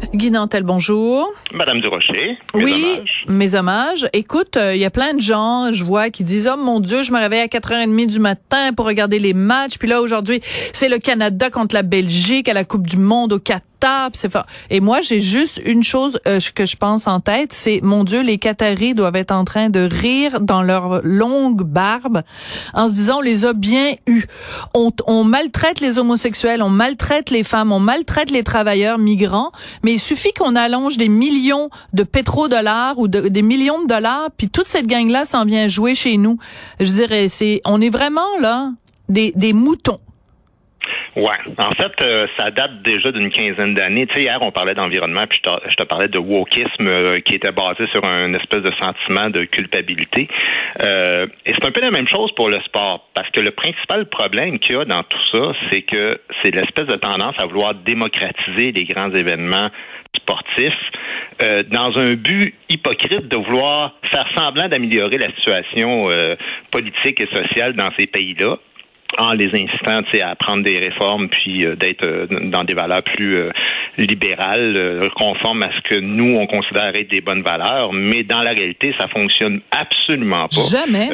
Guy Nantel, bonjour. Madame Durocher. mes oui, hommages. mes hommages. Écoute, euh, il y a plein de gens, je vois, qui disent, oh mon Dieu, je me réveille à 4h30 du matin pour regarder les matchs. Puis là, aujourd'hui, c'est le Canada contre la Belgique à la Coupe du Monde au Qatar. Et moi, j'ai juste une chose euh, que je pense en tête, c'est, mon Dieu, les Qataris doivent être en train de rire dans leur longue barbe en se disant, on les a bien eus. On, on maltraite les homosexuels, on maltraite les femmes, on maltraite les travailleurs migrants, mais il suffit qu'on allonge des millions de pétrodollars ou de, des millions de dollars, puis toute cette gang-là s'en vient jouer chez nous. Je dirais, c'est, on est vraiment là des, des moutons. Ouais. En fait, euh, ça date déjà d'une quinzaine d'années. Tu sais, hier, on parlait d'environnement, puis je te, parlais de wokisme euh, qui était basé sur un espèce de sentiment de culpabilité. Euh, et c'est un peu la même chose pour le sport, parce que le principal problème qu'il y a dans tout ça, c'est que c'est l'espèce de tendance à vouloir démocratiser les grands événements sportifs euh, dans un but hypocrite de vouloir faire semblant d'améliorer la situation euh, politique et sociale dans ces pays-là en les incitant à prendre des réformes puis euh, d'être euh, dans des valeurs plus euh, libérales, euh, conformes à ce que nous on considère être des bonnes valeurs, mais dans la réalité ça fonctionne absolument pas. Jamais.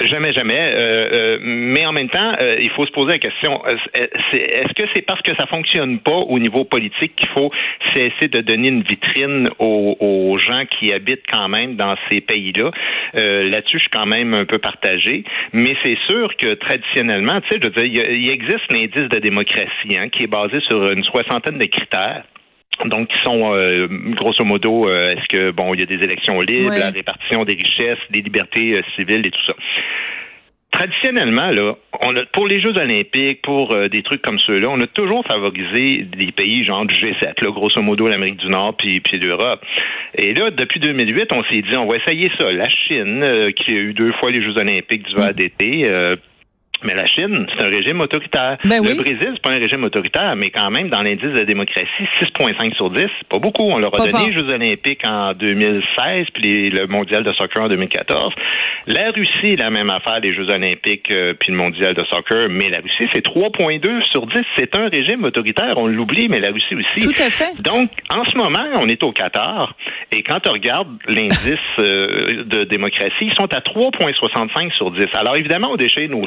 Jamais, jamais. Euh, euh, mais en même temps, euh, il faut se poser la question euh, est-ce que c'est parce que ça fonctionne pas au niveau politique qu'il faut cesser de donner une vitrine aux, aux gens qui habitent quand même dans ces pays-là? Euh, Là-dessus, je suis quand même un peu partagé. Mais c'est sûr que traditionnellement, tu sais, je veux dire, il existe l'indice de démocratie hein, qui est basé sur une soixantaine de critères. Donc, qui sont euh, grosso modo, euh, est-ce que bon, il y a des élections libres, la répartition des richesses, des libertés euh, civiles et tout ça. Traditionnellement, là, on a, pour les Jeux olympiques, pour euh, des trucs comme ceux-là, on a toujours favorisé des pays genre du G7, là, grosso modo l'Amérique du Nord puis, puis l'Europe. Et là, depuis 2008, on s'est dit, on va essayer ça. La Chine, euh, qui a eu deux fois les Jeux olympiques d'hiver d'été, euh, mais la Chine, c'est un régime autoritaire. Ben le oui. Brésil, c'est pas un régime autoritaire, mais quand même, dans l'indice de démocratie, 6,5 sur 10, c'est pas beaucoup. On leur a Pas donné fort. les Jeux olympiques en 2016, puis le mondial de soccer en 2014. La Russie, la même affaire, les Jeux olympiques, euh, puis le mondial de soccer, mais la Russie, c'est 3,2 sur 10. C'est un régime autoritaire, on l'oublie, mais la Russie aussi. Tout à fait. Donc, en ce moment, on est au Qatar, et quand on regarde l'indice euh, de démocratie, ils sont à 3,65 sur 10. Alors, évidemment, on déchire nos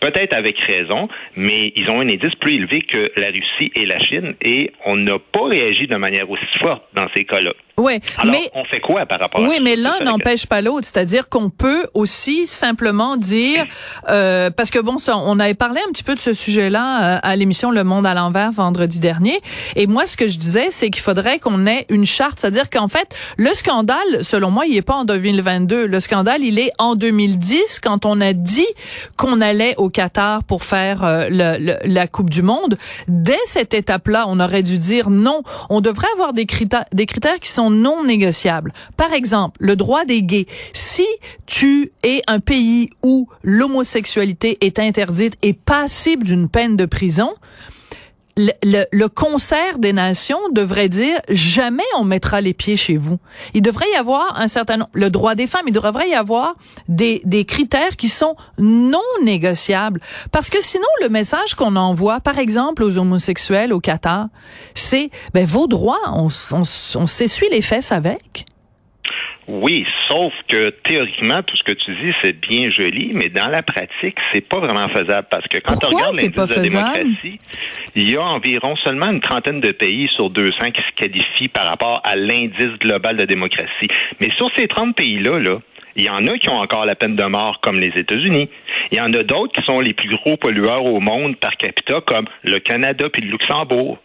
peut-être avec raison, mais ils ont un indice plus élevé que la Russie et la Chine, et on n'a pas réagi de manière aussi forte dans ces cas-là. Ouais, Alors, mais on fait quoi par rapport à Oui, mais l'un n'empêche pas l'autre. C'est-à-dire qu'on peut aussi simplement dire, euh, parce que bon, ça, on avait parlé un petit peu de ce sujet-là euh, à l'émission Le Monde à l'envers vendredi dernier. Et moi, ce que je disais, c'est qu'il faudrait qu'on ait une charte. C'est-à-dire qu'en fait, le scandale, selon moi, il est pas en 2022. Le scandale, il est en 2010 quand on a dit qu'on allait au Qatar pour faire euh, le- le- la Coupe du Monde. Dès cette étape-là, on aurait dû dire non. On devrait avoir des critères, des critères qui sont non négociables. Par exemple, le droit des gays. Si tu es un pays où l'homosexualité est interdite et passible d'une peine de prison, le, le- le concert des nations devrait dire jamais on mettra les pieds chez vous. Il devrait y avoir un certain nombre, le droit des femmes, il devrait y avoir des, des critères qui sont non négociables. Parce que sinon, le message qu'on envoie, par exemple, aux homosexuels au Qatar, c'est, ben, vos droits, on, on, on s'essuie les fesses avec. Oui, sauf que théoriquement, tout ce que tu dis, c'est bien joli, mais dans la pratique, c'est pas vraiment faisable parce que quand Pourquoi on regarde l'indice de démocratie, il y a environ seulement une trentaine de pays sur 200 qui se qualifient par rapport à l'indice global de démocratie. Mais sur ces 30 pays-là, là, il y en a qui ont encore la peine de mort, comme les États-Unis. Il y en a d'autres qui sont les plus gros pollueurs au monde par capita, comme le Canada puis le Luxembourg.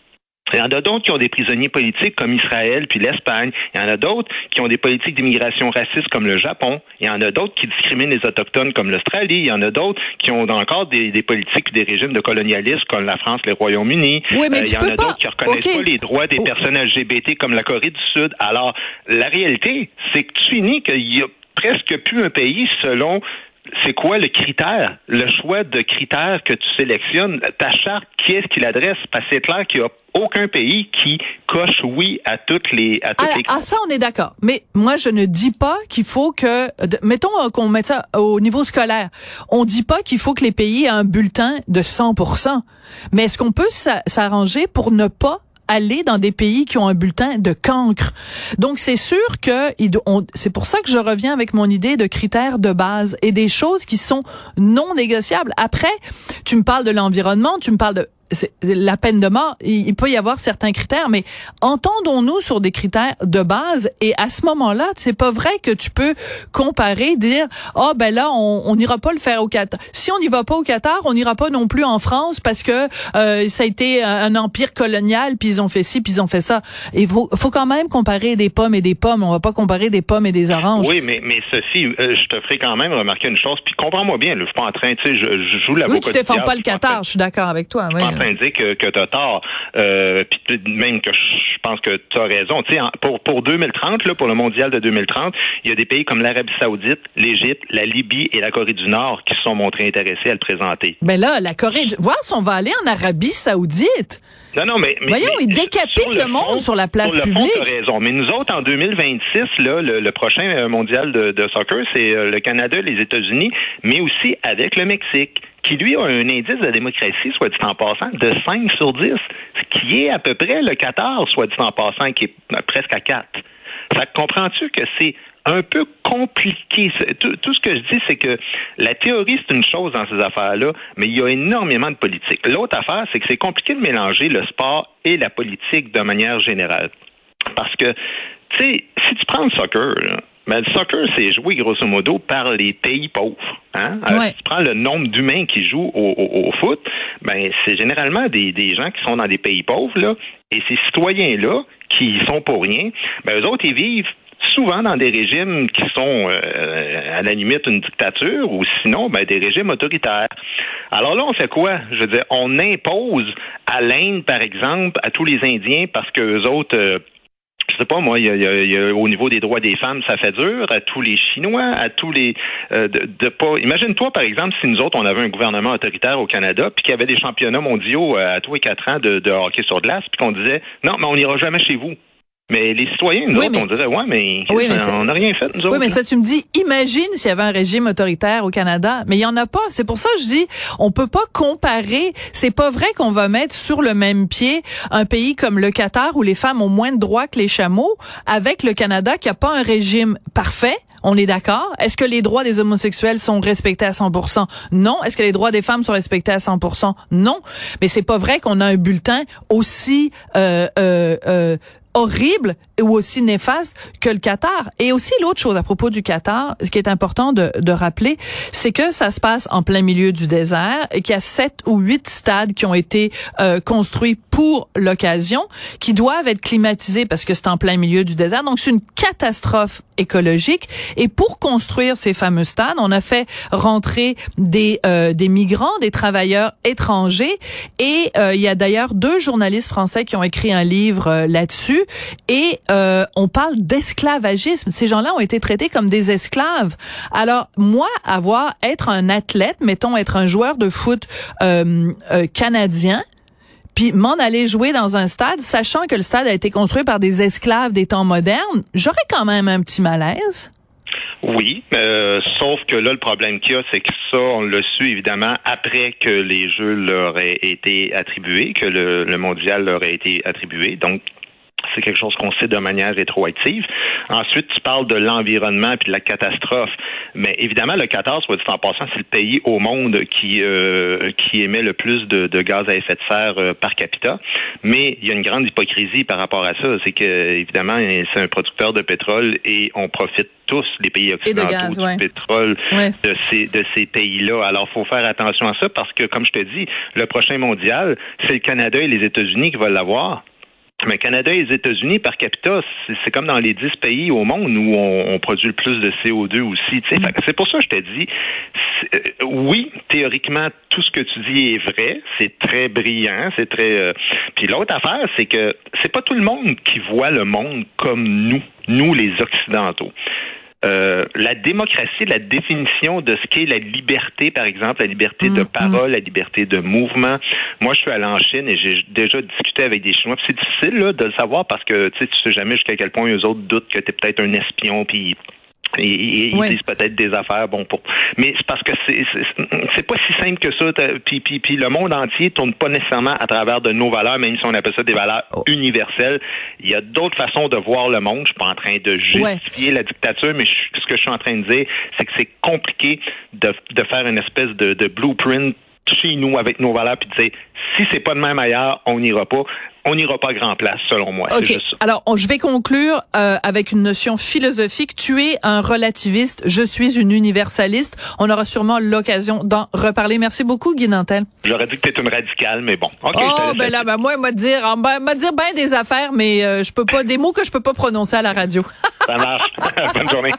Il y en a d'autres qui ont des prisonniers politiques comme Israël puis l'Espagne. Il y en a d'autres qui ont des politiques d'immigration raciste comme le Japon. Il y en a d'autres qui discriminent les Autochtones comme l'Australie. Il y en a d'autres qui ont encore des, des politiques des régimes de colonialisme comme la France, les Royaumes-Unis. Oui, mais Euh, il y en a d'autres qui reconnaissent pas les droits des Oh. personnes LGBT comme la Corée du Sud. Alors, la réalité, c'est que tu finis qu'il y a presque plus un pays selon c'est quoi le critère, le choix de critères que tu sélectionnes, ta charte, qui est-ce qui l'adresse? Parce que c'est clair qu'il n'y a aucun pays qui coche oui à toutes les à toutes ah, les ah, ça on est d'accord. Mais moi je ne dis pas qu'il faut que mettons euh, qu'on mette ça au niveau scolaire. On dit pas qu'il faut que les pays aient un bulletin de 100% Mais est-ce qu'on peut s'a- s'arranger pour ne pas aller dans des pays qui ont un bulletin de cancre. Donc c'est sûr que c'est pour ça que je reviens avec mon idée de critères de base et des choses qui sont non négociables. Après, tu me parles de l'environnement, tu me parles de la peine de mort, il, il peut y avoir certains critères, mais entendons-nous sur des critères de base et à ce moment-là, c'est pas vrai que tu peux comparer, dire ah ben là on on n'ira pas le faire au Qatar. Si on n'y va pas au Qatar, on n'ira pas non plus en France parce que euh, ça a été un, empire colonial puis ils ont fait ci puis ils ont fait ça. Il faut faut quand même comparer des pommes et des pommes. On va pas comparer des pommes et des oranges. Oui, mais, mais Sophie, euh, je te ferai quand même remarquer une chose, puis comprends-moi bien, là, je suis pas en train, tu sais, je, je joue la oui, tu défends pas le Qatar. Je suis d'accord avec toi. Oui. En train de dire que, que tu as tort, euh, puis même que je pense que tu as raison. Tu sais, pour, pour 2030, là, pour le mondial de 2030, il y a des pays comme l'Arabie saoudite, l'Égypte, la Libye et la Corée du Nord qui se sont montrés intéressés à le présenter. Ben là, la Corée, du... voir si on va aller en Arabie Saoudite. Non, non, mais... mais Voyons, mais ils décapitent le monde fond- sur la place sur le publique. Fond, t'as raison. Mais nous autres, en 2026, là, le, le prochain euh, mondial de, de soccer, c'est euh, le Canada, les États-Unis, mais aussi avec le Mexique, qui lui a un indice de démocratie, soit dit en passant, de 5 sur 10, ce qui est à peu près le Qatar, soit dit en passant, qui est euh, presque à 4. Ça comprends-tu que c'est un peu compliqué? Tout, tout ce que je dis, c'est que la théorie, c'est une chose dans ces affaires-là, mais il y a énormément de politique. L'autre affaire, c'est que c'est compliqué de mélanger le sport et la politique de manière générale. Parce que, tu sais, si tu prends le soccer, là, ben, le soccer, c'est joué grosso modo par les pays pauvres. Hein? Euh, Ouais. si tu prends le nombre d'humains qui jouent au, au- au foot, ben c'est généralement des, des gens qui sont dans des pays pauvres, là, et ces citoyens-là, qui sont pour rien, ben eux autres, ils vivent souvent dans des régimes qui sont euh, à la limite une dictature ou sinon ben, des régimes autoritaires. Alors là, on fait quoi? Je veux dire, on impose à l'Inde, par exemple, à tous les Indiens parce que eux autres euh, je sais pas moi, il y a, au niveau des droits des femmes, ça fait dur. À tous les Chinois, à tous les euh, de, de pas. Imagine-toi par exemple si nous autres on avait un gouvernement autoritaire au Canada, puis qu'il y avait des championnats mondiaux euh, à tous les quatre ans de, de hockey sur glace, puis qu'on disait non, mais on n'ira jamais chez vous. Mais les citoyens, nous Oui, autres, mais- on dirait ouais, mais, Oui, mais on n'a rien fait nous autres. Oui, mais c'est tu me dis, imagine s'il y avait un régime autoritaire au Canada, mais il y en a pas. C'est pour ça que je dis, on peut pas comparer. C'est pas vrai qu'on va mettre sur le même pied un pays comme le Qatar où les femmes ont moins de droits que les chameaux avec le Canada qui a pas un régime parfait. On est d'accord. Est-ce que les droits des homosexuels sont respectés à 100% Non. Est-ce que les droits des femmes sont respectés à 100% Non. Mais c'est pas vrai qu'on a un bulletin aussi euh, euh, euh, horrible ou aussi néfaste que le Qatar. Et aussi l'autre chose à propos du Qatar, ce qui est important de, de rappeler, c'est que ça se passe en plein milieu du désert et qu'il y a sept ou huit stades qui ont été euh, construits pour l'occasion, qui doivent être climatisés parce que c'est en plein milieu du désert. Donc c'est une catastrophe écologique. Et pour construire ces fameux stades, on a fait rentrer des euh, des migrants, des travailleurs étrangers. Et euh, il y a d'ailleurs deux journalistes français qui ont écrit un livre euh, là-dessus. Et euh, on parle d'esclavagisme. Ces gens-là ont été traités comme des esclaves. Alors moi, avoir être un athlète, mettons être un joueur de foot euh, canadien, puis m'en aller jouer dans un stade, sachant que le stade a été construit par des esclaves des temps modernes, j'aurais quand même un petit malaise. Oui, euh, sauf que là, le problème qu'il y a, c'est que ça, on l'a su évidemment après que les Jeux leur aient été attribués, que le, le mondial leur a été attribué. Donc, c'est quelque chose qu'on sait de manière rétroactive. Ensuite, tu parles de l'environnement puis de la catastrophe. Mais évidemment, le Qatar, soit dit en passant, c'est le pays au monde qui euh, qui émet le plus de, de gaz à effet de serre euh, par capita. Mais il y a une grande hypocrisie par rapport à ça. C'est que évidemment, c'est un producteur de pétrole et on profite tous, les pays occidentaux, gaz, du ouais. pétrole Ouais. de ces de ces pays-là. Alors, faut faire attention à ça parce que, comme je te dis, le prochain mondial, c'est le Canada et les États-Unis qui vont l'avoir. Mais Canada et les États-Unis, par capita, c'est comme dans les 10 pays au monde où on, produit le plus de CO2 aussi. C'est pour ça que je dis, c'est- euh, oui, théoriquement, tout ce que tu dis est vrai. C'est très brillant. C'est très. euh, Puis l'autre affaire, c'est que c'est pas tout le monde qui voit le monde comme nous, nous les Occidentaux. Euh, la démocratie, la définition de ce qu'est la liberté, par exemple, la liberté de Mm, parole, la liberté de mouvement. Moi, je suis allé en Chine et j'ai déjà discuté avec des Chinois. C'est difficile là, de le savoir parce que tu sais, tu sais jamais jusqu'à quel point eux autres doutent que tu es peut-être un espion puis ils disent peut-être des affaires, bon pour. Mais c'est parce que c'est pas si simple que ça. Puis, puis, puis le monde entier tourne pas nécessairement à travers de nos valeurs, même si on appelle ça des valeurs Oh. universelles. Il y a d'autres façons de voir le monde. Je suis pas en train de justifier la dictature, mais je- ce que je suis en train de dire, c'est que c'est compliqué de, de faire une espèce de, de blueprint chez nous avec nos valeurs puis de dire si c'est pas de même ailleurs, on n'ira pas. On n'ira pas grand place, selon moi. OK. juste ça. Alors, on- je vais conclure euh, avec une notion philosophique. Tu es un relativiste, je suis une universaliste. On aura sûrement l'occasion d'en reparler. Merci beaucoup, Guy Nantel. J'aurais dit que t'es une radicale, mais bon. OK, je te oh, ben là, ben moi, m'a dire, ben, m'a dire ben des affaires, mais euh, je peux pas, des mots que je peux pas prononcer à la radio. Ça marche. Bonne journée.